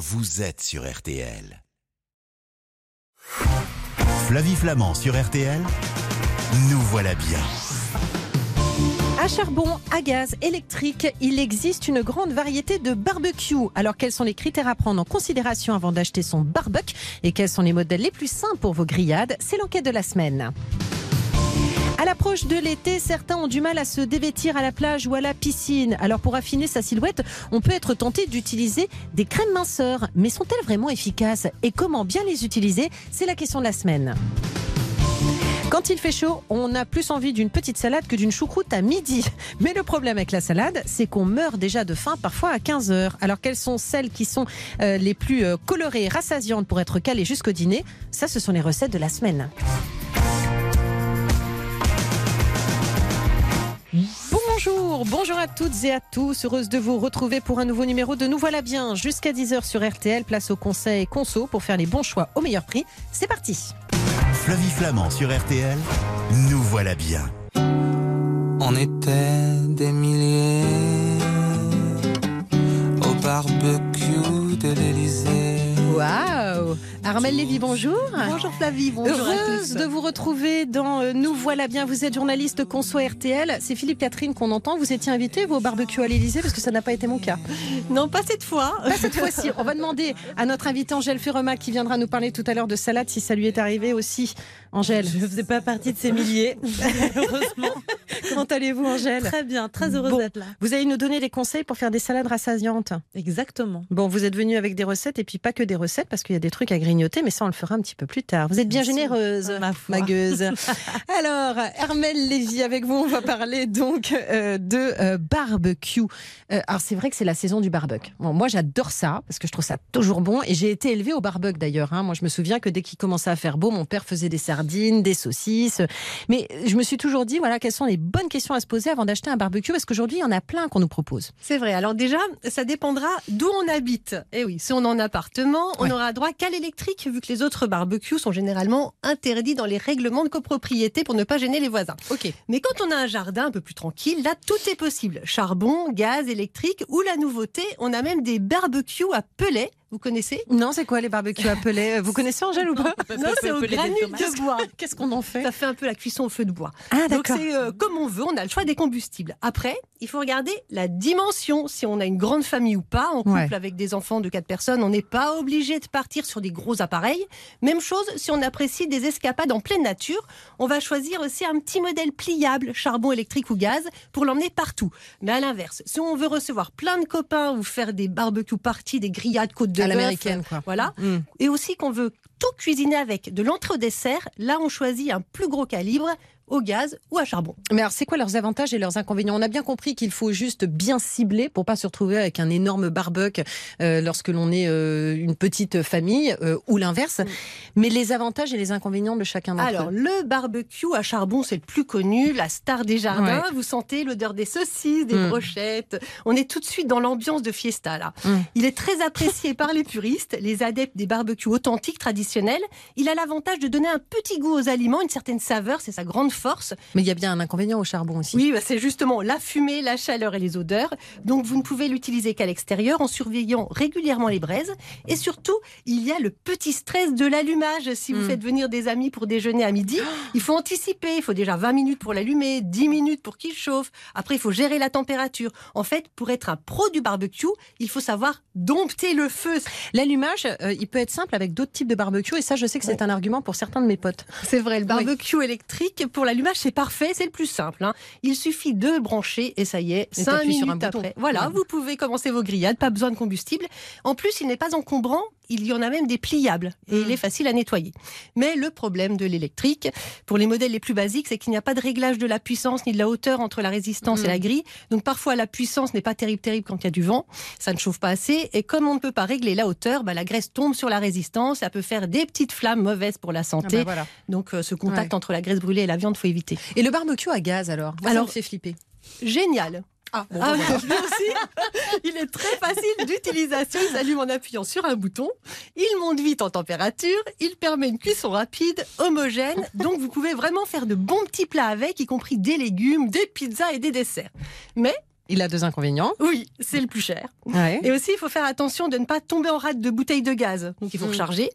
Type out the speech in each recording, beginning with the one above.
vous êtes sur RTL. Flavie Flamand sur RTL, nous voilà bien. À charbon, à gaz, électrique, il existe une grande variété de barbecue. Alors quels sont les critères à prendre en considération avant d'acheter son barbecue et quels sont les modèles les plus simples pour vos grillades? C'est l'enquête de la semaine. À l'approche de l'été, certains ont du mal à se dévêtir à la plage ou à la piscine. Alors pour affiner sa silhouette, on peut être tenté d'utiliser des crèmes minceurs. Mais sont-elles vraiment efficaces Et comment bien les utiliser? C'est la question de la semaine. Quand il fait chaud, on a plus envie d'une petite salade que d'une choucroute à midi. Mais le problème avec la salade, c'est qu'on meurt déjà de faim parfois à 15 heures. Alors quelles sont celles qui sont euh, les plus euh, colorées rassasiantes pour être calées jusqu'au dîner? Ça, ce sont les recettes de la semaine. Bonjour, bonjour à toutes et à tous. Heureuse de vous retrouver pour un nouveau numéro de Nous voilà bien. Jusqu'à 10h sur RTL, place au conseil conso pour faire les bons choix au meilleur prix. C'est parti. Flavie Flamand sur RTL, nous voilà bien. On était des milliers au barbecue de l'Elysée. Waouh Armel Lévy, bonjour. Bonjour Flavie, bonjour Heureuse de vous retrouver dans euh, Nous voilà bien. Vous êtes journaliste conso RTL. C'est Philippe Catherine qu'on entend. Vous étiez invité vous, au barbecue à l'Elysée parce que ça n'a pas été mon cas. Non, pas cette fois. Pas cette fois-ci. On va demander à notre invité Angèle Ferrema qui viendra nous parler tout à l'heure de salade si ça lui est arrivé aussi. Angèle. Je ne faisais pas partie de ces milliers, heureusement. Comment allez-vous Angèle? Très bien, très heureuse Bon. d'être là. Vous allez nous donner des conseils pour faire des salades rassasiantes. Exactement. Bon, vous êtes venu avec des recettes et puis pas que des recettes parce qu'il y a des trucs à grignoter, mais ça on le fera un petit peu plus tard. Vous êtes bien généreuse, Ma foi. gueuse. Alors, Hermel Lévy, avec vous, on va parler donc euh, de euh, barbecue. Euh, alors c'est vrai que c'est la saison du barbecue. Bon, moi j'adore ça parce que je trouve ça toujours bon et j'ai été élevée au barbecue d'ailleurs. hein. Moi je me souviens que dès qu'il commençait à faire beau, mon père faisait des sardines, des saucisses. Mais je me suis toujours dit, voilà, quelles sont les bonnes questions à se poser avant d'acheter un barbecue parce qu'aujourd'hui il y en a plein qu'on nous propose. C'est vrai. Alors déjà, ça dépendra d'où on habite. Et oui, si on est en appartement, on Ouais. aura droit qu'à vu que les autres barbecues sont généralement interdits dans les règlements de copropriété pour ne pas gêner les voisins. Ok. Mais quand on a un jardin un peu plus tranquille, là, tout est possible. Charbon, gaz, électrique, ou la nouveauté, on a même des barbecues à pelets. Vous connaissez Non, c'est quoi les barbecues appelés Vous connaissez Angèle ou pas Non, c'est au granule de bois. Qu'est-ce qu'on en fait Ça fait un peu la cuisson au feu de bois. Ah Donc d'accord. c'est euh, comme on veut, on a le choix des combustibles. Après, il faut regarder la dimension, si on a une grande famille ou pas, en couple Ouais. avec des enfants de quatre personnes, on n'est pas obligé de partir sur des gros appareils. Même chose si on apprécie des escapades en pleine nature, on va choisir aussi un petit modèle pliable, charbon électrique ou gaz, pour l'emmener partout. Mais à l'inverse, si on veut recevoir plein de copains ou faire des barbecues parties, des grillades côte de À l'américaine quoi. voilà, Mm. et aussi qu'on veut tout cuisiner avec de l'entrée au dessert, là on choisit un plus gros calibre au gaz ou à charbon. Mais alors, c'est quoi leurs avantages et leurs inconvénients? On a bien compris qu'il faut juste bien cibler pour pas se retrouver avec un énorme barbecue euh, lorsque l'on est euh, une petite famille euh, ou l'inverse. Mais les avantages et les inconvénients de chacun d'entre Alors, eux. le barbecue à charbon, c'est le plus connu, la star des jardins. Vous sentez l'odeur des saucisses, des Mm. brochettes. On est tout de suite dans l'ambiance de fiesta, là. Mm. Il est très apprécié par les puristes, les adeptes des barbecues authentiques, traditionnels. Il a l'avantage de donner un petit goût aux aliments, une certaine saveur, c'est sa grande force. Mais il y a bien un inconvénient au charbon aussi. Oui, bah, c'est justement la fumée, la chaleur et les odeurs. Donc vous ne pouvez l'utiliser qu'à l'extérieur en surveillant régulièrement les braises. Et surtout, il y a le petit stress de l'allumage. Si vous Mm. faites venir des amis pour déjeuner à midi, il faut anticiper. Il faut déjà 20 minutes pour l'allumer, 10 minutes pour qu'il chauffe. Après, il faut gérer la température. En fait, pour être un pro du barbecue, il faut savoir dompter le feu. L'allumage, euh, il peut être simple avec d'autres types de barbecue et ça, je sais que c'est Ouais. un argument pour certains de mes potes. C'est vrai, le barbecue électrique, pour l'allumage, c'est parfait, c'est le plus simple. hein. Il suffit de brancher et ça y est, Et 5 t'appuies sur un minutes bouton. après. Voilà, Ouais. vous pouvez commencer vos grillades, pas besoin de combustible. En plus, il n'est pas encombrant, il y en a même des pliables et il est facile à nettoyer. Mais le problème de l'électrique, pour les modèles les plus basiques, c'est qu'il n'y a pas de réglage de la puissance ni de la hauteur entre la résistance et la grille. Donc parfois, la puissance n'est pas terrible, terrible quand il y a du vent. Ça ne chauffe pas assez. Et comme on ne peut pas régler la hauteur, bah, la graisse tombe sur la résistance. Ça peut faire des petites flammes mauvaises pour la Ah santé. bah voilà. Donc euh, ce contact Ouais. entre la graisse brûlée et la viande, faut éviter. Et le barbecue à gaz alors? Moi, ça Alors- me fait flipper. Génial. Ah, bon, Ah, voilà. lui aussi, il est très facile d'utilisation. Il s'allume en appuyant sur un bouton. Il monte vite en température. Il permet une cuisson rapide, homogène. Donc, vous pouvez vraiment faire de bons petits plats avec, y compris des légumes, des pizzas et des desserts. Mais Il a deux inconvénients. Oui, c'est le plus cher. Ouais. Et aussi, il faut faire attention de ne pas tomber en rate de bouteilles de gaz. Donc, il faut Mm. recharger.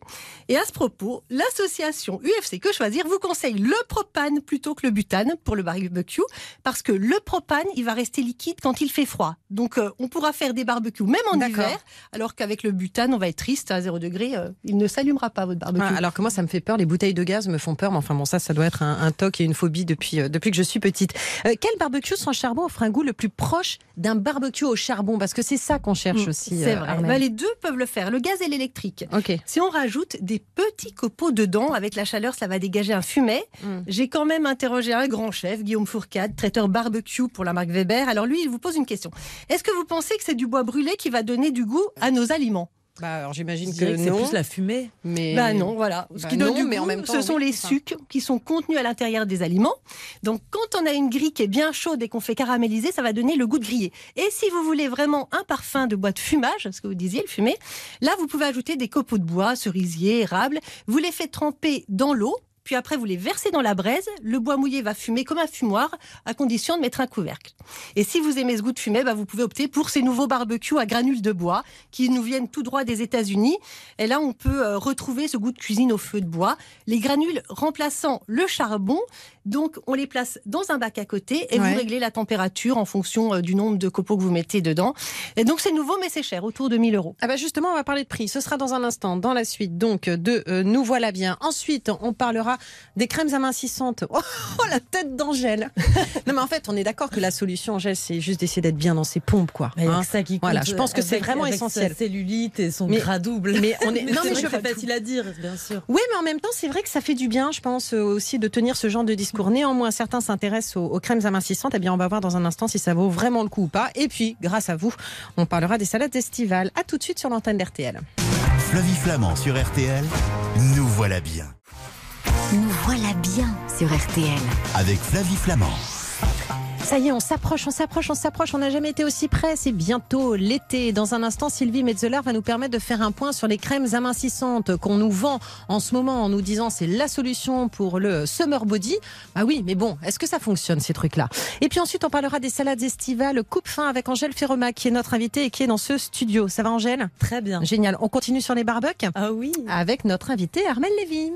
Et à ce propos, l'association UFC Que Choisir vous conseille le propane plutôt que le butane pour le barbecue. Parce que le propane, il va rester liquide quand il fait froid. Donc, euh, on pourra faire des barbecues même en hiver. Alors qu'avec le butane, on va être triste à 0 degré. euh, il ne s'allumera pas, votre barbecue. Ah, alors que moi, ça me fait peur. Les bouteilles de gaz me font peur. Mais enfin, bon, ça, ça doit être un, un toc et une phobie depuis, euh, depuis que je suis petite. Quel barbecue sans charbon offre un goût le plus proche d'un barbecue au charbon Parce que c'est ça qu'on cherche Mm, aussi. C'est euh, vrai. Bah, les deux peuvent le faire, le gaz et l'électrique. Si on rajoute des petits copeaux dedans, avec la chaleur, ça va dégager un fumet. Mm. J'ai quand même interrogé un grand chef, Guillaume Fourcade, traiteur barbecue pour la marque Weber. Alors lui, il vous pose une question. Est-ce que vous pensez que c'est du bois brûlé qui va donner du goût à nos aliments? Bah, alors j'imagine que c'est plus la fumée. Mais Bah non, voilà. Ce Bah qui donne non, du mais goût, en même temps, ce sont oui, les sucs qui sont contenus à l'intérieur des aliments. Donc quand on a une grille qui est bien chaude et qu'on fait caraméliser, ça va donner le goût de grillé. Et si vous voulez vraiment un parfum de bois de fumage, ce que vous disiez, le fumé, là vous pouvez ajouter des copeaux de bois, cerisier, érable. Vous les faites tremper dans l'eau. Puis après, vous les versez dans la braise. Le bois mouillé va fumer comme un fumoir, à condition de mettre un couvercle. Et si vous aimez ce goût de fumée, bah, vous pouvez opter pour ces nouveaux barbecues à granules de bois qui nous viennent tout droit des États-Unis. Et là, on peut euh, retrouver ce goût de cuisine au feu de bois. Les granules remplaçant le charbon. Donc, on les place dans un bac à côté et Ouais. vous réglez la température en fonction euh, du nombre de copeaux que vous mettez dedans. Et donc, c'est nouveau, mais c'est cher, autour de 1000 euros. Ah bah justement, on va parler de prix. Ce sera dans un instant, dans la suite donc de euh, Nous voilà bien. Ensuite, on parlera des crèmes amincissantes. Oh, la tête d'Angèle Non mais en fait, on est d'accord que la solution, Angèle, c'est juste d'essayer d'être bien dans ses pompes, quoi. Mais hein. ça qui Voilà, je pense que c'est vraiment avec essentiel. Sa cellulite et son Mais- gras double. mais on est- non, c'est mais je- facile à dire, bien sûr. Oui, mais en même temps, c'est vrai que ça fait du bien, je pense, euh, aussi de tenir ce genre de discours. Néanmoins, certains s'intéressent aux, aux crèmes amincissantes. Eh bien, on va voir dans un instant si ça vaut vraiment le coup ou pas. Et puis, grâce à vous, on parlera des salades estivales. À tout de suite sur l'antenne d'RTL. Flavie Flamand sur RTL, nous voilà bien. Nous voilà bien sur RTL. Avec Flavie Flamand. Ça y est, on s'approche, on s'approche, on s'approche. On n'a jamais été aussi près. C'est bientôt l'été. Dans un instant, Sylvie Metzeler va nous permettre de faire un point sur les crèmes amincissantes qu'on nous vend en ce moment en nous disant c'est la solution pour le summer body. Bah oui, mais bon, est-ce que ça fonctionne ces trucs-là? Et puis ensuite, on parlera des salades estivales coupe fin avec Angèle Ferroma qui est notre invitée et qui est dans ce studio. Ça va, Angèle? Très bien. Génial. On continue sur les barbecues? Ah oui. avec notre invité Armel Lévy.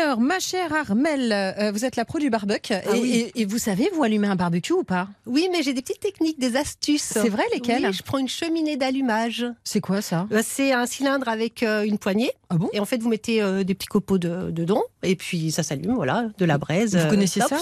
Alors, ma chère Armel, euh, vous êtes la pro du barbecue et, oui. et- et vous savez, vous allumez un barbecue ou pas? Oui, mais j'ai des petites techniques, des astuces. C'est vrai, lesquelles? Oui, je prends une cheminée d'allumage. C'est quoi ça? Euh, C'est un cylindre avec euh, une poignée. Ah bon? Et en fait, vous mettez euh, des petits copeaux de, dedans. Et puis, ça s'allume, voilà, de la braise. Vous euh, connaissez ça?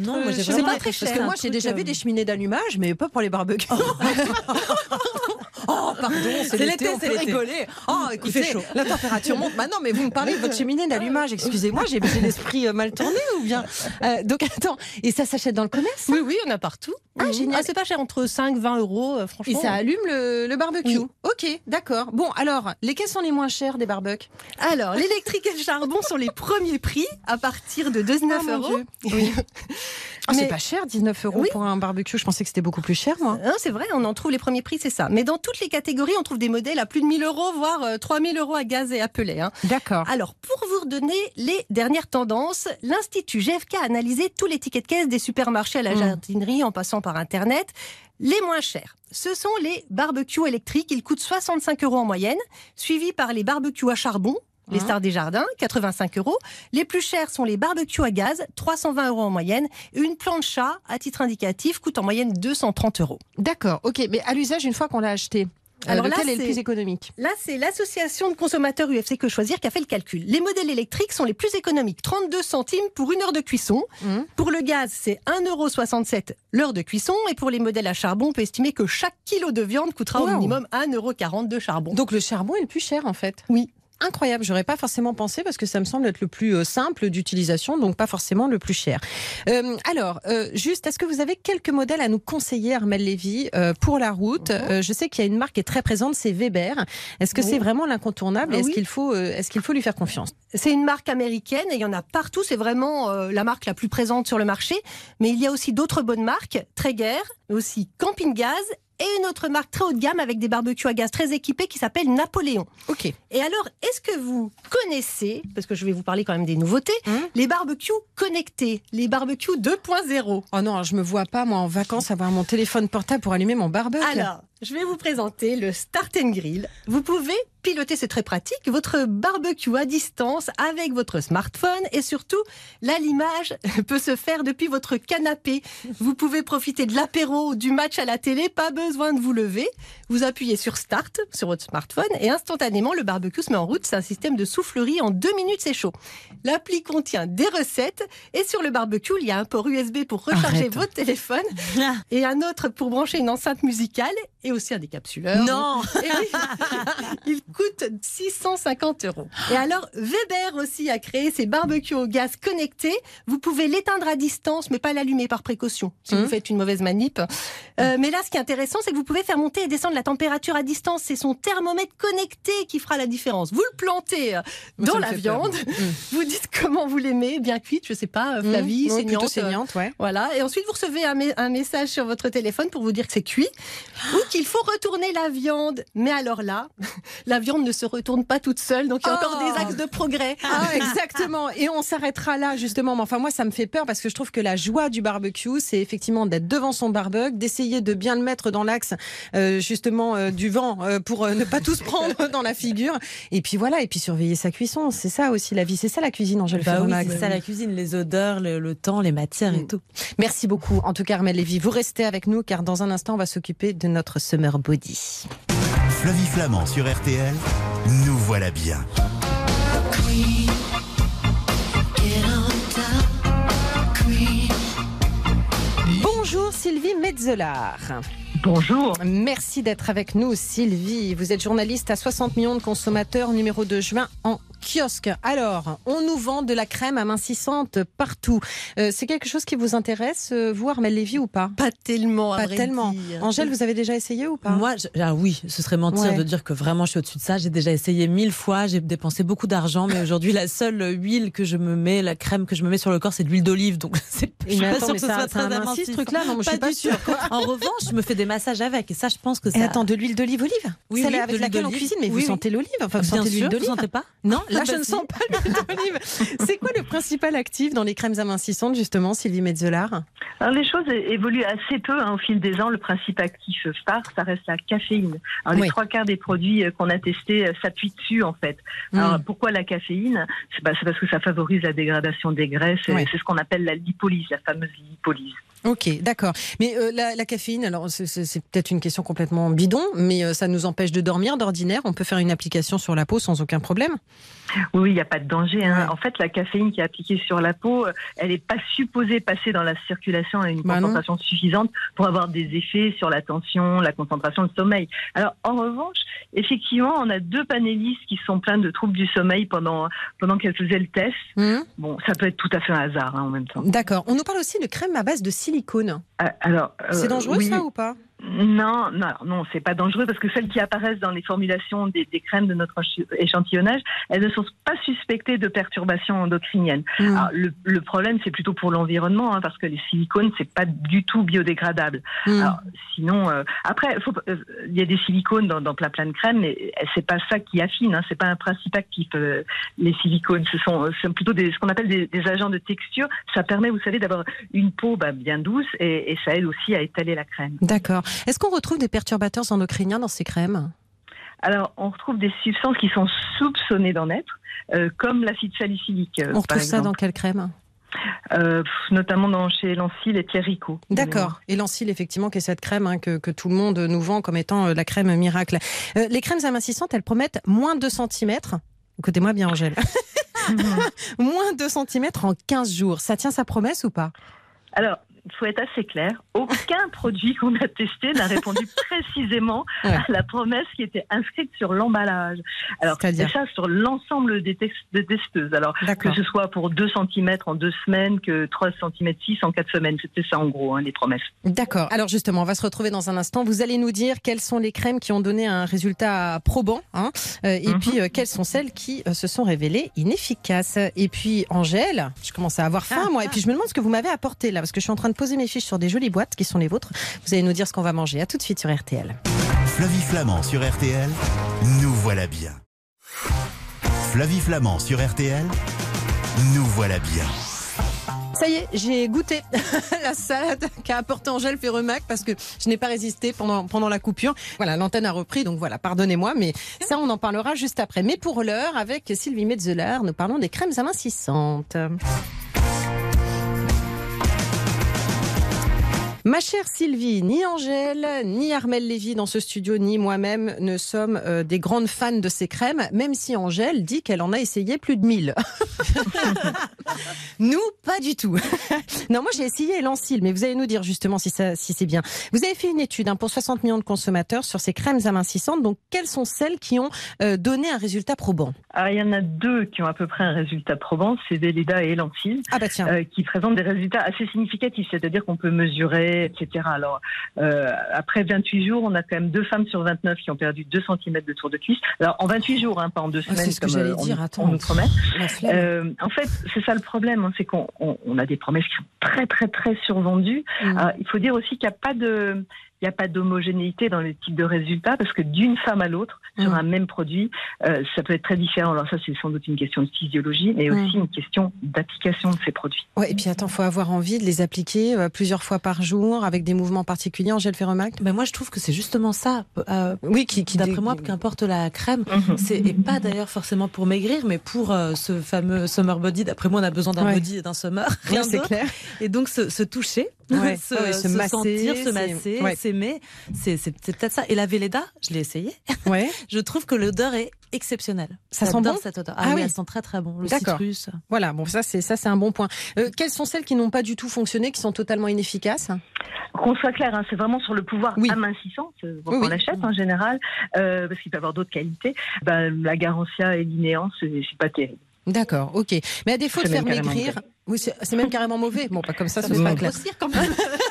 Non, moi, j'ai vraiment pas, réfléchi Parce à que moi, j'ai déjà euh, vu des cheminées d'allumage, mais pas pour les barbecues. Oh, pardon, c'est l'été, on c'est peut rigoler. Oh, écoutez, fait chaud. La température monte. Bah non, mais vous me parlez de votre cheminée d'allumage. Excusez-moi, j'ai l'esprit euh, mal tourné ou bien Euh, Donc attends, et ça s'achète dans le commerce Oui, oui, on a partout. Ah, Mhm. génial. c'est pas cher, entre 5 20 euros, euh, Et franchement. ça allume le, le barbecue. Oui. Ok, d'accord. Bon, alors, lesquels sont les moins chers des barbecues? Alors, l'électrique et le charbon sont les premiers prix à partir de 19 Oh, mon euros. Dieu. Oui. Ah, c'est pas cher, 19 euros Oui. pour un barbecue. Je pensais que c'était beaucoup plus cher, moi. Hein, c'est vrai, on en trouve les premiers prix, c'est ça. Mais dans toutes les catégories, on trouve des modèles à plus de 1000 euros, voire euh, 3000 euros à gaz et à pelet. hein. D'accord. Alors, pour vous redonner les dernières tendances, l'Institut GFK a analysé tous les tickets de caisse des supermarchés à la Mm. jardinerie en passant par Internet. Les moins chers, ce sont les barbecues électriques. Ils coûtent 65 euros en moyenne, suivis par les barbecues à charbon. Les Mhm. stars des jardins, 85 euros. Les plus chers sont les barbecues à gaz, 320 euros en moyenne. Une plancha, à titre indicatif, coûte en moyenne 230 euros. D'accord, ok. Mais à l'usage, une fois qu'on l'a acheté, euh, Alors là, lequel est le plus économique? Là, c'est l'association de consommateurs UFC Que Choisir qui a fait le calcul. Les modèles électriques sont les plus économiques. 32 centimes pour une heure de cuisson. Mhm. Pour le gaz, c'est 1,67€ l'heure de cuisson. Et pour les modèles à charbon, on peut estimer que chaque kilo de viande coûtera au minimum 1,40€ de charbon. Donc le charbon est le plus cher, en fait? Oui. Incroyable, j'aurais pas forcément pensé parce que ça me semble être le plus euh, simple d'utilisation, donc pas forcément le plus cher. Euh, alors, euh, juste, est-ce que vous avez quelques modèles à nous conseiller, Armel Lévy, euh, pour la route? Euh, Je sais qu'il y a une marque qui est très présente, c'est Weber. Est-ce que Oui. c'est vraiment l'incontournable? Ah Est-ce oui. qu'il faut, est-ce qu'il faut lui faire confiance? C'est une marque américaine et il y en a partout. C'est vraiment la marque la plus présente sur le marché. Mais il y a aussi d'autres bonnes marques, Traeger, mais aussi Camping Gaz et une autre marque très haut de gamme avec des barbecues à gaz très équipés qui s'appelle Napoléon. Ok. Et alors, est-ce que vous connaissez, parce que je vais vous parler quand même des nouveautés, Hum. les barbecues connectés, les barbecues 2.0 Oh non, je me vois pas, moi, en vacances, avoir mon téléphone portable pour allumer mon barbecue. Alors, je vais vous présenter le Start and Grill. Vous pouvez piloter, c'est très pratique, votre barbecue à distance avec votre smartphone et surtout, l'allumage peut se faire depuis votre canapé. Vous pouvez profiter de l'apéro ou du match à la télé, pas besoin de vous lever. Vous appuyez sur Start sur votre smartphone et instantanément, le barbecue se met en route. C'est un système de soufflerie. En deux minutes, c'est chaud. L'appli contient des recettes et sur le barbecue, il y a un port USB pour recharger Arrête. votre téléphone et un autre pour brancher une enceinte musicale et aussi un décapsuleur. Non Et oui, il coûte 650 euros. Et alors, Weber aussi a créé ses barbecues au gaz connectés. Vous pouvez l'éteindre à distance, mais pas l'allumer par précaution si vous faites une mauvaise manip. Euh, mais là, ce qui est intéressant, c'est que vous pouvez faire monter et descendre la température à distance. C'est son thermomètre connecté qui fera la différence. Vous le plantez euh, dans la peur. viande. Vous dites comment vous l'aimez, bien cuite, je sais pas, euh, Flavie, Mmh. Oui, plutôt saignante. euh, saignante, ouais. voilà, et ensuite vous recevez un message sur votre téléphone pour vous dire que c'est cuit ou qu'il faut retourner la viande. Mais alors là, la viande ne se retourne pas toute seule, donc il y a encore des axes de progrès. Ah, exactement. Et on s'arrêtera là, justement. Mais enfin, moi, ça me fait peur parce que je trouve que la joie du barbecue, c'est effectivement d'être devant son barbecue, d'essayer de bien le mettre dans l'axe, euh, justement, euh, du vent euh, pour euh, ne pas tout se prendre dans la figure. Et puis voilà, et puis surveiller sa cuisson. C'est ça aussi la vie. C'est ça la cuisine, Angèle Bah oui, c'est ça la cuisine, les odeurs, le, le temps, les matières et Mm. tout. Merci beaucoup. En tout cas, Armel Lévy, vous restez avec nous car dans un instant, on va s'occuper de notre summer body. Flavie Flamand sur RTL, nous voilà bien. Bonjour Sylvie Metzelar. Bonjour. Merci d'être avec nous, Sylvie. Vous êtes journaliste à 60 millions de consommateurs, numéro de juin en kiosque. Alors, on nous vend de la crème amincissante partout. Euh, c'est quelque chose qui vous intéresse, euh, vous, Armel Lévy, ou pas? Pas tellement, à Pas vrai tellement. dire. Angèle, vous avez déjà essayé ou pas? Moi, je- ah oui, ce serait mentir Ouais. de dire que vraiment je suis au-dessus de ça. J'ai déjà essayé mille fois, j'ai dépensé beaucoup d'argent, mais aujourd'hui la seule huile que je me mets, la crème que je me mets sur le corps, c'est de l'huile d'olive. Donc c'est je suis Mais pas attends, sûre que ce ça, soit très amincissant. ce truc-là Non, je suis pas du sûre. tout. En revanche, je me fais des massages avec, et ça, je pense que ça. Et attends, de l'huile d'olive olive Oui, Celle oui, avec laquelle on cuisine, mais vous Oui, oui. sentez l'olive Enfin, vous Bien sentez l'huile d'olive sentez pas Non, là, Ah je bah ne si. sens pas l'huile d'olive. C'est quoi le principal actif dans les crèmes amincissantes, justement, Sylvie Metzelar Alors les choses évoluent assez peu hein, au fil des ans. Le principe actif phare, ça reste la caféine. Alors les Oui. trois quarts des produits euh, qu'on a testés euh, s'appuient dessus en fait. Mm. Alors pourquoi la caféine? C'est parce que ça favorise la dégradation des graisses. Ouais. C'est ce qu'on appelle la lipolyse, la fameuse lipolyse. Ok, d'accord. Mais euh, la, la caféine, alors c'est- peut-être une question complètement bidon, mais euh, ça nous empêche de dormir d'ordinaire. On peut faire une application sur la peau sans aucun problème. Oui, il n'y a pas de danger. hein. Ouais. En fait, la caféine qui est appliquée sur la peau, euh, elle n'est pas supposée passer dans la circulation à une Bah non. concentration suffisante pour avoir des effets sur la tension, la concentration, le sommeil. Alors, en revanche, effectivement, on a deux panélistes qui sont pleins de troubles du sommeil pendant, pendant qu'elles faisaient le test. Hum, Bon, ça peut être tout à fait un hasard hein, en même temps. D'accord. On nous parle aussi de crème à base de silicone. Ah, Alors, euh, C'est dangereux oui. ça ou pas? Non, non, non, c'est pas dangereux parce que celles qui apparaissent dans les formulations des, des crèmes de notre échantillonnage, elles ne sont pas suspectées de perturbations endocriniennes. Alors, le, le problème, c'est plutôt pour l'environnement, hein, parce que les silicones, c'est pas du tout biodégradable. Hum. Alors, sinon, euh, après, euh, il y a des silicones dans, dans plein plein de crèmes, mais euh, c'est pas ça qui affine. Hein, c'est pas un principe actif. euh, les silicones, ce sont, euh, plutôt des, ce qu'on appelle des, des agents de texture. Ça permet, vous savez, d'avoir une peau bah, bien douce et, et ça aide aussi à étaler la crème. D'accord. Est-ce qu'on retrouve des perturbateurs endocriniens dans ces crèmes? Alors, on retrouve des substances qui sont soupçonnées d'en être, euh, comme l'acide salicylique. euh, On par retrouve ça dans quelle crème? Euh, notamment dans, chez Lancil et Thierry Rico. D'accord. Et Lancil, effectivement, qui est cette crème hein, que, que tout le monde nous vend comme étant euh, la crème miracle. Euh, les crèmes amincissantes, elles promettent moins de 2 cm. Écoutez-moi bien, Angèle. moins 2 cm en 15 jours. Ça tient sa promesse ou pas? Alors, faut être assez clair. Aucun produit qu'on a testé n'a répondu précisément Ouais. à la promesse qui était inscrite sur l'emballage. Alors, C'est-à-dire c'est ça sur l'ensemble des, tex- des testeuses. Alors, que ce soit pour 2 cm en 2 semaines, que 3 cm 6 en 4 semaines. C'était ça, en gros, hein, les promesses. D'accord. Alors justement, on va se retrouver dans un instant. Vous allez nous dire quelles sont les crèmes qui ont donné un résultat probant, hein, euh, et Mhm. puis euh, quelles sont celles qui euh, se sont révélées inefficaces. Et puis Angèle, je commence à avoir faim moi, et puis je me demande ce que vous m'avez apporté là, parce que je suis en train de poser mes fiches sur des jolies boîtes qui sont les vôtres. Vous allez nous dire ce qu'on va manger. À tout de suite sur RTL. Flavie Flamand sur RTL, nous voilà bien. Flavie Flamand sur RTL, nous voilà bien. Ça y est, j'ai goûté la salade qu'a apporté Angèle Ferremac parce que je n'ai pas résisté pendant, pendant la coupure. Voilà, l'antenne a repris, donc voilà, pardonnez-moi, mais ça, on en parlera juste après. Mais pour l'heure, avec Sylvie Metzeler, nous parlons des crèmes amincissantes. Ma chère Sylvie, ni Angèle, ni Armel Lévy dans ce studio, ni moi-même ne sommes euh, des grandes fans de ces crèmes, même si Angèle dit qu'elle en a essayé plus de 1000. nous, pas du tout. non, moi j'ai essayé Elancil, mais vous allez nous dire justement si, ça, si c'est bien. Vous avez fait une étude hein, pour 60 millions de consommateurs sur ces crèmes amincissantes, donc quelles sont celles qui ont euh, donné un résultat probant? Ah, il y en a deux qui ont à peu près un résultat probant, c'est Véleda et Elancil, Ah bah euh, qui présentent des résultats assez significatifs, c'est-à-dire qu'on peut mesurer, etc. Alors, euh, après 28 jours, on a quand même deux femmes sur 29 qui ont perdu 2 cm de tour de cuisse. Alors, en 28 jours, hein, pas en deux Ah, semaines, c'est ce que comme euh, on, dire, on nous promet. Euh, en fait, c'est ça le problème, hein, c'est qu'on on, on a des promesses qui sont très très très survendues. Mm. Alors, il faut dire aussi qu'il n'y a pas de il n'y a pas d'homogénéité dans les types de résultats parce que d'une femme à l'autre, sur Mm. un même produit, euh, ça peut être très différent. Alors ça, c'est sans doute une question de physiologie, mais Mm. aussi une question d'application de ces produits. Ouais, et puis attends, faut avoir envie de les appliquer euh, plusieurs fois par jour avec des mouvements particuliers. Angèle Ferremac Ben moi, je trouve que c'est justement ça. Euh, Oui, qui, qui D'après moi, qu'importe la crème, Mhm. c'est et pas d'ailleurs forcément pour maigrir, mais pour euh, ce fameux summer body. D'après moi, on a besoin d'un Ouais. body et d'un summer, rien Ouais, c'est clair. Et donc se, se toucher, Ouais. se, Ouais, se se masser, sentir, se c'est- masser, ouais. S'aimer, c'est peut-être ça. Et la Véleda, je l'ai essayé. Ouais. Je trouve que l'odeur est exceptionnelle. Ça sent bon cette odeur. Ah Ah, oui, oui. elle sent très très bon. Le D'accord. citrus. Voilà, bon, ça c'est ça c'est un bon point. Euh, quelles sont celles qui n'ont pas du tout fonctionné, qui sont totalement inefficaces? Qu'on soit clair, hein, c'est vraiment sur le pouvoir Oui. amincissant euh, Oui, qu'on oui. achète en général, euh, parce qu'il peut y avoir d'autres qualités. Ben, la Garantia et l'Inéan, c'est pas terrible. D'accord, ok. Mais à défaut de faire maigrir, oui, c'est même carrément mauvais. Bon, pas comme ça, Ça ce sera pas clair. grossir quand même.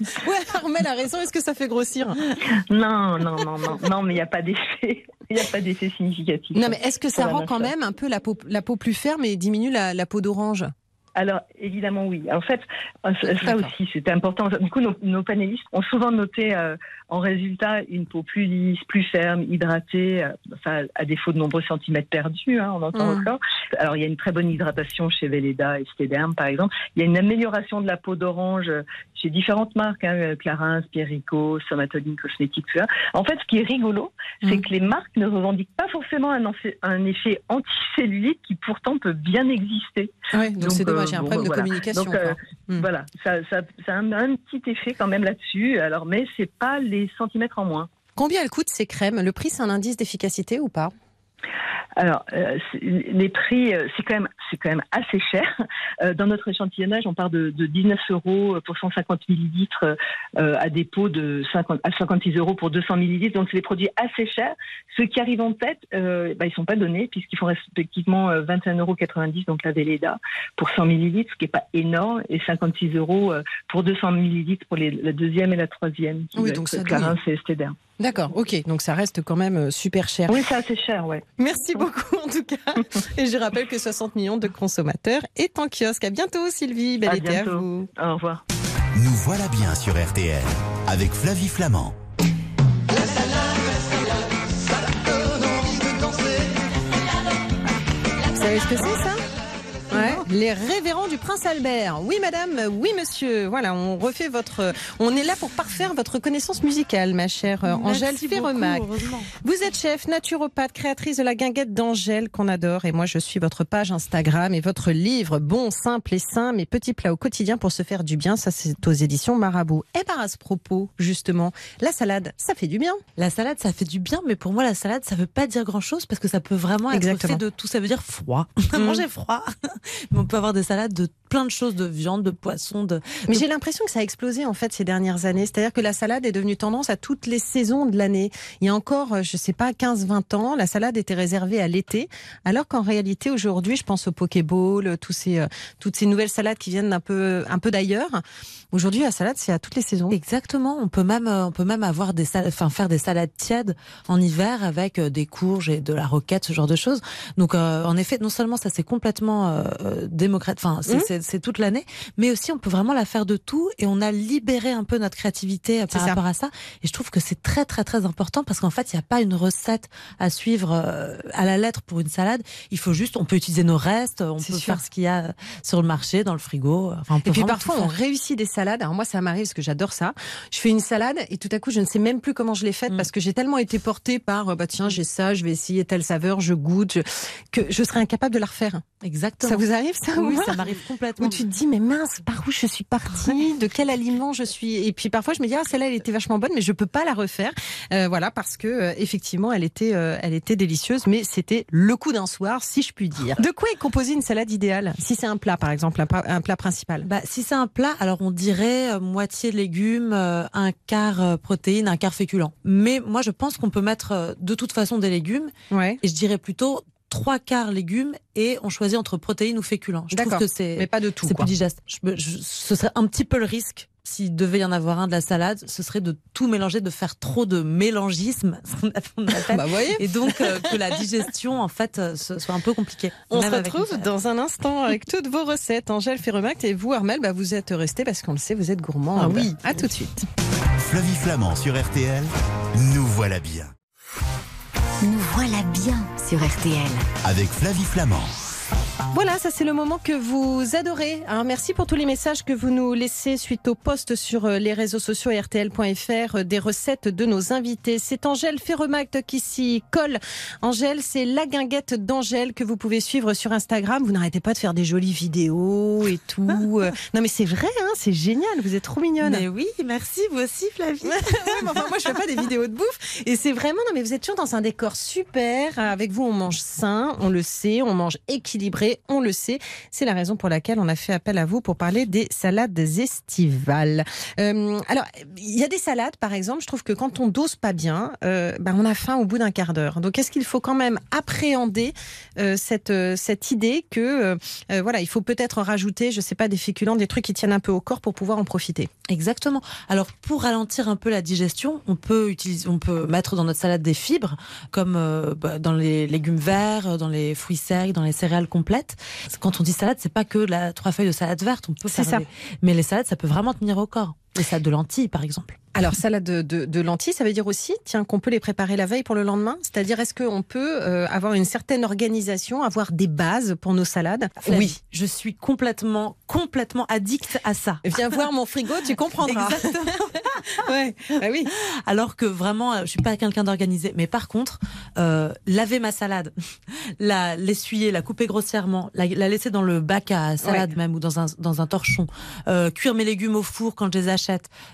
Ouais, Armel a raison. Est-ce que ça fait grossir Non, non, non, non, non, mais il n'y a pas d'effet. Il n'y a pas d'effet significatif. Non, mais est-ce que ça rend quand même un peu la peau, la peau plus ferme et diminue la, la peau d'orange Alors, évidemment, oui. En fait, euh, ça aussi, c'était important. Du coup, nos, nos panélistes ont souvent noté euh, en résultat une peau plus lisse, plus ferme, hydratée, euh, enfin, à défaut de nombreux centimètres perdus, hein, on entend Mm. encore. Alors, il y a une très bonne hydratation chez Velleda et Stederm, par exemple. Il y a une amélioration de la peau d'orange euh, chez différentes marques, hein, euh, Clarins, Pierrico, Somatoline Cosmétiques, tout ça. En fait, ce qui est rigolo, c'est Mm. que les marques ne revendiquent pas forcément un, effet- un effet anticellulite qui pourtant peut bien exister. Ouais, donc c'est dommage, il y a un euh, problème de voilà. communication. Donc, euh. Mm. Voilà, ça, ça, ça a un, un petit effet quand même là-dessus. Alors, mais c'est pas les centimètres en moins. Combien elles coûtent ces crèmes? Le prix, c'est un indice d'efficacité ou pas? Alors, euh, les prix, euh, c'est quand même, c'est quand même assez cher. Euh, dans notre échantillonnage, on part de, de 19 euros pour 150 millilitres à des pots de 50, à 56 euros pour 200 millilitres. Donc, c'est des produits assez chers. Ceux qui arrivent en tête, bah, ils sont pas donnés puisqu'ils font respectivement euh, 21,90 euros, donc la Velleda pour 100 millilitres, ce qui est pas énorme, et 56 euros pour 200 millilitres pour les, la deuxième et la troisième. Oui, donc ça Clarins et Steder. D'accord, ok. Donc ça reste quand même euh, super cher. Oui, c'est assez cher, ouais. Merci beaucoup en tout cas. Et je rappelle que 60 millions de consommateurs est en kiosque. À bientôt Sylvie. Bel À été à bientôt. vous. Au revoir. Nous voilà bien sur RTL avec Flavie Flamand. Vous savez ce que c'est ça? Les révérends du prince Albert. Oui madame, oui monsieur. Voilà, on refait votre on est là pour parfaire votre connaissance musicale ma chère euh, Angèle Ferremac. Vous êtes chef, naturopathe, créatrice de la guinguette d'Angèle qu'on adore. Et moi, je suis votre page Instagram et votre livre Bon, simple et sain, mes petits plats au quotidien pour se faire du bien. Ça, c'est aux éditions Marabout. Et par à ce propos, justement, la salade, ça fait du bien. La salade, ça fait du bien, mais pour moi, la salade, ça veut pas dire grand chose parce que ça peut vraiment être Exactement. fait de tout. Ça veut dire froid. Mm. Manger froid. mais on peut avoir des salades de plein de choses, de viande, de poisson, de. Mais j'ai l'impression que ça a explosé en fait ces dernières années. C'est-à-dire que la salade est devenue tendance à toutes les saisons de l'année. Il y a encore, euh, je sais pas, 15-20 ans, la salade était réservée à l'été, alors qu'en réalité aujourd'hui, je pense au Pokéball, tous ces, euh, toutes ces nouvelles salades qui viennent un peu, un peu d'ailleurs. Aujourd'hui, la salade, c'est à toutes les saisons. Exactement. On peut même, euh, on peut même avoir des salades, enfin faire des salades tièdes en hiver avec des courges et de la roquette, ce genre de choses. Donc, euh, en effet, non seulement ça s'est complètement euh, démocrate. Enfin, c'est c'est toute l'année, mais aussi on peut vraiment la faire de tout et on a libéré un peu notre créativité par ça. rapport à ça. Et je trouve que c'est très très très important parce qu'en fait, il n'y a pas une recette à suivre euh, à la lettre pour une salade. Il faut juste, on peut utiliser nos restes, on peut sûr. faire ce qu'il y a sur le marché, dans le frigo. Enfin, Et puis parfois on réussit des salades. Alors moi ça m'arrive parce que j'adore ça. Je fais une salade et tout à coup je ne sais même plus comment je l'ai faite Mm. parce que j'ai tellement été portée par euh, bah tiens j'ai ça, je vais essayer telle saveur, je goûte, je- que je serais incapable de la refaire. Exactement. Ça vous arrive? Ça ou Oui, ça m'arrive complètement. Où tu te dis mais mince par où je suis partie, de quel aliment je suis? Et puis parfois je me dis ah celle-là elle était vachement bonne mais je peux pas la refaire. Euh, voilà parce que euh, effectivement elle était euh, elle était délicieuse mais c'était le coup d'un soir si je puis dire. De quoi est composée une salade idéale Si c'est un plat par exemple, un, plat principal? Bah, si c'est un plat, alors on dirait euh, moitié légumes, euh, un quart euh, protéines, un quart féculent. Mais moi, je pense qu'on peut mettre euh, de toute façon des légumes, Ouais. et je dirais plutôt trois quarts légumes, et on choisit entre protéines ou féculents. Je trouve D'accord. que c'est Mais pas de tout c'est plus digeste. Je me- je- ce serait un petit peu le risque. S'il devait y en avoir un de la salade, ce serait de tout mélanger, de faire trop de mélangisme, ce qu'on appelle- on appelle. Bah, voyez. et donc euh, que la digestion, en fait, euh, soit un peu compliquée. On se retrouve dans un instant avec toutes vos recettes. Angèle Ferremact et vous, Armel, bah, vous êtes restés parce qu'on le sait, vous êtes gourmand. Ah oui. À tout de suite. Flavie Flamand sur RTL, nous voilà bien. Nous voilà bien sur RTL. Avec Flavie Flamand. Voilà, ça c'est le moment que vous adorez. Alors, merci pour tous les messages que vous nous laissez suite au post sur euh, les réseaux sociaux et rtl.fr euh, des recettes de nos invités. C'est Angèle Ferremact qui s'y colle. Angèle, c'est la guinguette d'Angèle que vous pouvez suivre sur Instagram. Vous n'arrêtez pas de faire des jolies vidéos et tout. Euh, non mais c'est vrai, hein, c'est génial. Vous êtes trop mignonne. Mais oui, merci, vous aussi, Flavie. Ouais, mais enfin, moi, je fais pas des vidéos de bouffe. Et c'est vraiment, non, mais vous êtes toujours dans un décor super. Avec vous, on mange sain, on le sait, on mange équilibré, on le sait. C'est la raison pour laquelle on a fait appel à vous pour parler des salades estivales. Euh, alors, il y a des salades, par exemple, je trouve que quand on dose pas bien, euh, ben, on a faim au bout d'un quart d'heure. Donc, est-ce qu'il faut quand même appréhender euh, cette, cette idée que, voilà, il faut peut-être rajouter, je sais pas, des féculents, des trucs qui tiennent un peu au corps pour pouvoir en profiter? Exactement. Alors pour ralentir un peu la digestion, on peut utiliser, on peut mettre dans notre salade des fibres, comme bah, dans les légumes verts, dans les fruits secs, dans les céréales complètes. Quand on dit salade, c'est pas que la trois feuilles de salade verte. On peut faire ça. des- Mais les salades, ça peut vraiment tenir au corps. Les salades de lentilles, par exemple. Alors, salade de, de- de lentilles, ça veut dire aussi, tiens, qu'on peut les préparer la veille pour le lendemain? C'est-à-dire, est-ce qu'on peut euh, avoir une certaine organisation, avoir des bases pour nos salades? Flavie, Je suis complètement, complètement addict à ça. Viens voir mon frigo, tu comprendras. ouais, bah oui. Alors que vraiment, euh, je suis pas quelqu'un d'organisé. Mais par contre, euh, laver ma salade, la l'essuyer, la couper grossièrement, la, la laisser dans le bac à salade même ou dans un dans un torchon, euh, cuire mes légumes au four quand je les achète,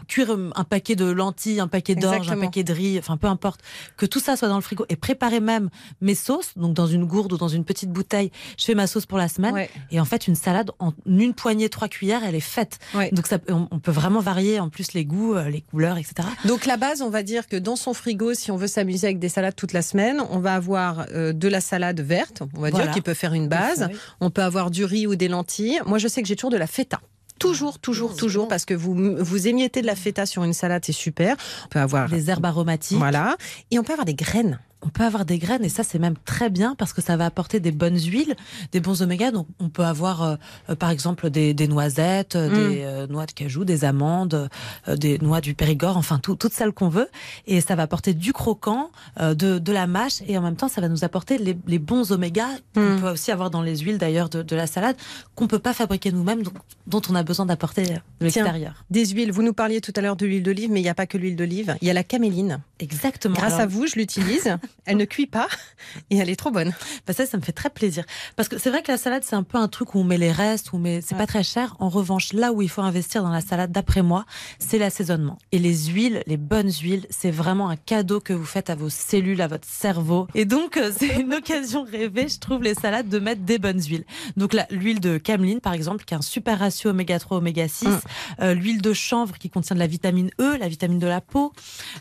cuire euh, un paquet de lentilles, un paquet d'orge, un paquet de riz, enfin peu importe, que tout ça soit dans le frigo et préparer même mes sauces, donc dans une gourde ou dans une petite bouteille. Je fais ma sauce pour la semaine Ouais. et en fait une salade en une poignée, trois cuillères, elle est faite. Ouais. Donc ça, on, on peut vraiment varier en plus les goûts, euh, les couleurs, etc. Donc la base, on va dire que dans son frigo, si on veut s'amuser avec des salades toute la semaine, on va avoir euh, de la salade verte, on va Voilà. dire, qui peut faire une base. On peut avoir du riz ou des lentilles. Moi, je sais que j'ai toujours de la feta. Toujours, toujours, toujours, parce que vous vous émiettez de la feta sur une salade, c'est super. On peut avoir des herbes aromatiques. Voilà. Et on peut avoir des graines. On peut avoir des graines et ça c'est même très bien parce que ça va apporter des bonnes huiles, des bons oméga. Donc on peut avoir euh, euh, par exemple des, des noisettes, euh, Mm. des euh, noix de cajou, des amandes, euh, des noix du Périgord, enfin tout, toutes celles qu'on veut. Et ça va apporter du croquant, de, de la mâche et en même temps ça va nous apporter les, les bons oméga qu'on Mm. peut aussi avoir dans les huiles d'ailleurs de, de la salade qu'on peut pas fabriquer nous-mêmes, donc, dont on a besoin d'apporter de l'extérieur. Des huiles. Vous nous parliez tout à l'heure de l'huile d'olive, mais il n'y a pas que l'huile d'olive. Il y a la caméline. Exactement. Grâce Alors- à vous, je l'utilise. Elle ne cuit pas et elle est trop bonne. Bah ça, ça me fait très plaisir. Parce que c'est vrai que la salade, c'est un peu un truc où on met les restes, où met, c'est Ouais. pas très cher. En revanche, là où il faut investir dans la salade, d'après moi, c'est l'assaisonnement. Et les huiles, les bonnes huiles, c'est vraiment un cadeau que vous faites à vos cellules, à votre cerveau. Et donc, euh, c'est une occasion rêvée, je trouve, les salades, de mettre des bonnes huiles. Donc là, l'huile de cameline, par exemple, qui a un super ratio oméga 3, oméga 6. Mm. Euh, l'huile de chanvre qui contient de la vitamine E, la vitamine de la peau.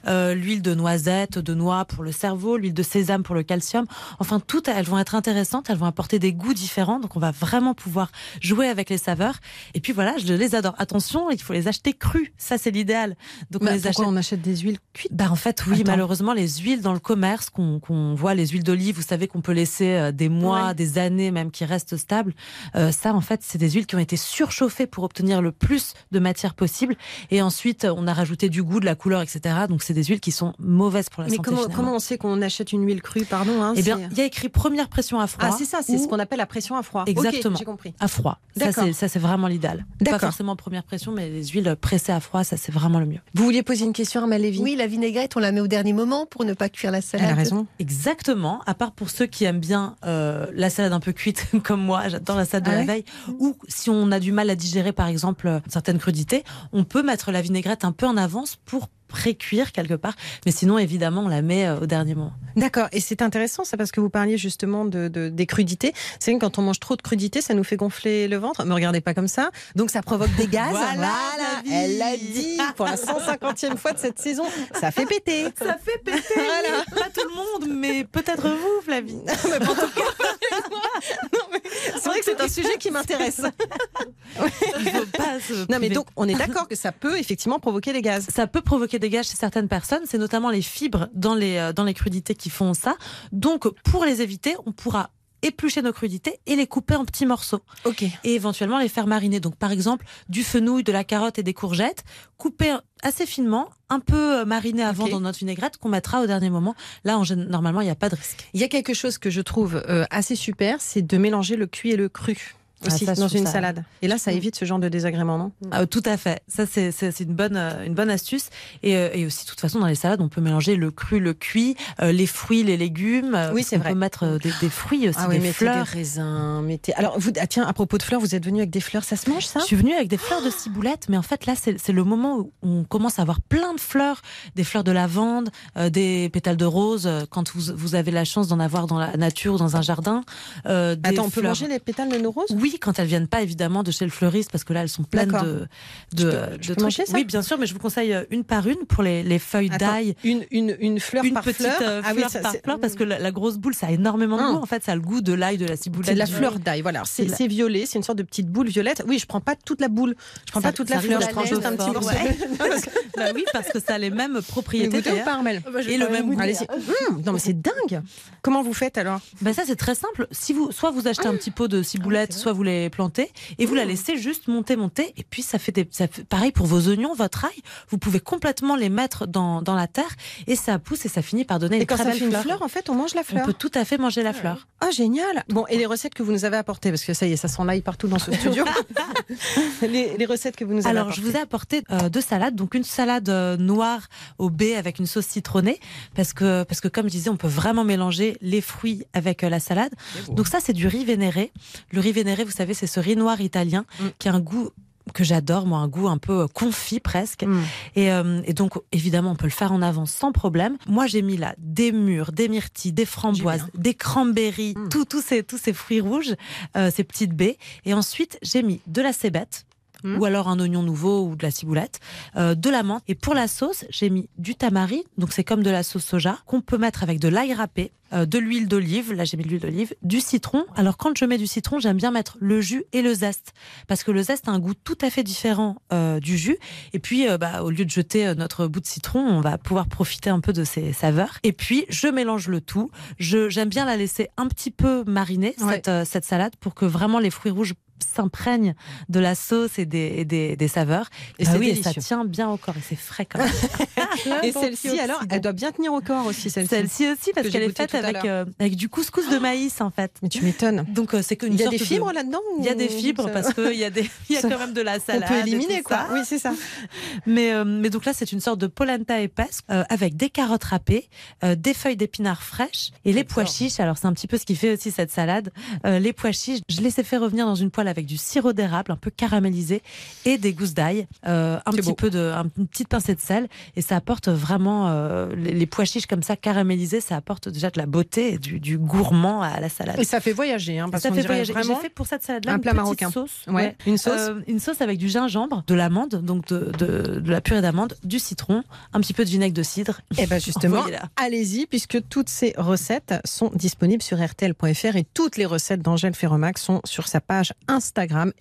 Euh, l'huile de noisettes, de noix pour le cerveau, l'huile de sésame pour le calcium. Enfin, toutes, elles vont être intéressantes, elles vont apporter des goûts différents, donc on va vraiment pouvoir jouer avec les saveurs. Et puis voilà, je les adore. Attention, il faut les acheter crus, ça c'est l'idéal. Donc on bah, les achète. on achète des huiles cuites Bah en fait, oui, malheureusement, les huiles dans le commerce qu'on voit, les huiles d'olive, vous savez qu'on peut laisser euh, des mois, des années même qui restent stables. Euh, ça, en fait, c'est des huiles qui ont été surchauffées pour obtenir le plus de matière possible. Et ensuite, on a rajouté du goût, de la couleur, etc. Donc c'est des huiles qui sont mauvaises pour la Mais santé. Comment, comment on sait qu'on achète une huile crue, pardon hein, Eh bien, il y a écrit première pression à froid. Ah, c'est ça, c'est ce qu'on appelle la pression à froid. Exactement. j'ai compris. À froid. Ça, c'est vraiment l'idéal. Pas forcément première pression, mais les huiles pressées à froid, ça, c'est vraiment le mieux. Vous vouliez poser une question à Malévi Oui, la vinaigrette, on la met au dernier moment pour ne pas cuire la salade. Elle a raison. Exactement. À part pour ceux qui aiment bien euh, la salade un peu cuite, comme moi, j'adore la salade de ah la veille. Ou si on a du mal à digérer, par exemple, euh, certaines crudités, on peut mettre la vinaigrette un peu en avance pour pré-cuire quelque part. Mais sinon, évidemment, on la met euh, au dernier moment. D'accord. Et c'est intéressant, ça, parce que vous parliez justement de, des crudités. C'est que quand on mange trop de crudités, ça nous fait gonfler le ventre. Me regardez pas comme ça. Donc, ça provoque des gaz. voilà, elle l'a dit pour la 150e fois de cette saison. Ça fait péter. Ça fait péter. Voilà. Pas tout le monde, mais peut-être vous, Flavie. mais en tout cas, c'est vrai que c'est un sujet qui m'intéresse. non, mais donc, on est d'accord que ça peut effectivement provoquer des gaz. Ça peut provoquer dégage chez certaines personnes, c'est notamment les fibres dans les, euh, dans les crudités qui font ça. Donc, pour les éviter, on pourra éplucher nos crudités et les couper en petits morceaux. Ok. Et éventuellement les faire mariner. Donc, par exemple, du fenouil, de la carotte et des courgettes, couper assez finement, un peu euh, mariné avant dans notre vinaigrette qu'on mettra au dernier moment. Là, en, normalement, il n'y a pas de risque. Il y a quelque chose que je trouve euh, assez super, c'est de mélanger le cuit et le cru. Ah, dans une salade. Et là, ça évite ce genre de désagrément, non ah, Tout à fait. Ça, c'est une bonne, euh, une bonne astuce. Et, euh, et, aussi, de toute façon, dans les salades, on peut mélanger le cru, le cuit, euh, les fruits, les légumes. Oui, c'est vrai. On peut mettre des, des fruits aussi, ah oui, des mettez fleurs. des raisins. Mettez... Alors, vous, ah, tiens, à propos de fleurs, vous êtes venu avec des fleurs, ça se mange ça Je suis venue avec des fleurs de ciboulette, mais en fait, là, c'est le moment où on commence à avoir plein de fleurs, des fleurs de lavande, des pétales de rose, quand vous, vous avez la chance d'en avoir dans la nature ou dans un jardin. Attends, on peut manger les pétales de nos roses Oui, quand elles viennent pas évidemment de chez le fleuriste parce que là elles sont pleines de de, je peux, ça Oui, bien sûr, mais je vous conseille euh, une par une pour les, les feuilles d'ail. Une, une, une fleur une par petite fleur, euh, ah fleur par fleur parce que la, grosse boule ça a énormément de ah. goût. En fait, ça a le goût de l'ail, de la ciboulette. C'est de la fleur d'ail. Voilà, c'est violet, c'est une sorte de petite boule violette. Oui, je prends pas toute la boule, je prends pas toute la fleur, je prends juste un petit morceau. bah oui, parce que ça a les mêmes propriétés. Et le même goût. Mmh, non mais c'est dingue. Comment vous faites alors? Bah ça c'est très simple. Si vous soit vous achetez un petit pot de ciboulette, soit vous les plantez et vous la laissez juste monter, monter. Et puis, ça fait, des, ça pareil pour vos oignons, votre ail. Vous pouvez complètement les mettre dans, dans la terre et ça pousse et ça finit par donner et une quand très ça belle fait une fleur. en fait, on mange la fleur. On peut tout à fait manger la fleur. Ah, génial. Bon, et les recettes que vous nous avez apportées, parce que ça y est, ça s'en aille partout dans ce studio. les, les, recettes que vous nous avez Alors, je vous ai apporté euh, deux salades. Donc, une salade euh, noire au baies avec une sauce citronnée. Parce que, parce que, comme je disais, on peut vraiment mélanger les fruits avec euh, la salade. Donc, ça, c'est du riz vénéré. Le riz vénéré, vous savez, c'est ce riz noir italien mm. qui a un goût que j'adore, moi, un goût un peu euh, confit presque. Mm. Euh, et, donc, évidemment, on peut le faire en avance sans problème. Moi, j'ai mis là des mûres, des myrtilles, des framboises, des cranberries, mm. tous ces, tous ces fruits rouges, euh, ces petites baies. Et ensuite, j'ai mis de la cébette, mm. ou alors un oignon nouveau ou de la ciboulette, de la menthe. Et pour la sauce, j'ai mis du tamari, donc c'est comme de la sauce soja, qu'on peut mettre avec de l'ail râpé, euh, de l'huile d'olive, là j'ai mis de l'huile d'olive, du citron. Alors quand je mets du citron, j'aime bien mettre le jus et le zeste, parce que le zeste a un goût tout à fait différent euh, du jus. Et puis, euh, bah, au lieu de jeter notre bout de citron, on va pouvoir profiter un peu de ses saveurs. Et puis, je mélange le tout. J'aime bien la laisser un petit peu mariner, cette, cette salade, pour que vraiment les fruits rouges s'imprègne de la sauce et des, des, saveurs. Et, bah oui, ça tient bien au corps et c'est frais quand même. et celle-ci, alors, elle doit bien tenir au corps aussi, celle-ci. Celle-ci aussi, parce qu'elle est faite avec, euh, avec du couscous de maïs, en fait. Mais tu m'étonnes. Donc, euh, c'est Il y a des fibres là-dedans Il y a des fibres parce qu'il y, a des... y a quand même de la salade. On peut éliminer, quoi. Oui, c'est ça. mais, euh, mais donc là, c'est une sorte de polenta épaisse avec des carottes râpées, des feuilles d'épinards fraîches et les pois chiches. Alors, c'est un petit peu ce qui fait aussi cette salade. les pois chiches, je les ai fait revenir dans une poêle avec du sirop d'érable un peu caramélisé et des gousses d'ail, euh, un petit beau. peu de, un- une petite pincée de sel et ça apporte vraiment euh, les, les pois chiches comme ça caramélisés, ça apporte déjà de la beauté, et du, du gourmand à la salade. Et ça fait voyager, hein, parce ça fait voyager. J'ai fait pour cette salade-là un une plat marocain. sauce. Ouais, une sauce. Euh, une sauce avec du gingembre, de l'amande, donc de, de, de la purée d'amande, du citron, un petit peu de vinaigre de cidre. Eh ben justement, allez-y, puisque toutes ces recettes sont disponibles sur RTL.fr et toutes les recettes d'Angèle Ferromac sont sur sa page Instagram.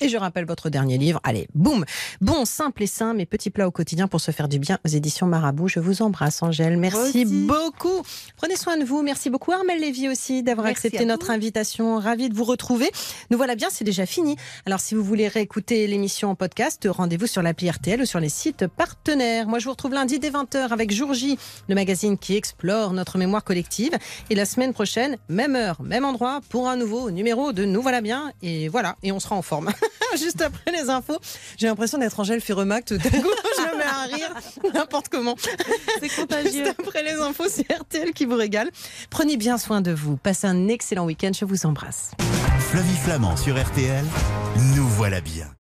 Et je rappelle votre dernier livre. Allez, boum Bon, simple et sain, mes petits plats au quotidien pour se faire du bien aux éditions Marabout. Je vous embrasse, Angèle. Merci aussi. beaucoup. Prenez soin de vous. Merci beaucoup, Armel Lévy aussi, d'avoir accepté notre vous. invitation. Ravi de vous retrouver. Nous voilà bien, c'est déjà fini. Alors, si vous voulez réécouter l'émission en podcast, rendez-vous sur l'appli RTL ou sur les sites partenaires. Moi, je vous retrouve lundi dès 20h avec Jour J, le magazine qui explore notre mémoire collective. Et la semaine prochaine, même heure, même endroit, pour un nouveau numéro de Nous voilà bien. Et voilà, et on sera en forme. Juste après les infos, j'ai l'impression d'être Angèle Ferremac. Tout d'un coup, je me mets à rire n'importe comment. C'est contagieux. Juste après les infos, c'est RTL qui vous régale. Prenez bien soin de vous. Passez un excellent week-end. Je vous embrasse. Flavie Flamand sur RTL, nous voilà bien.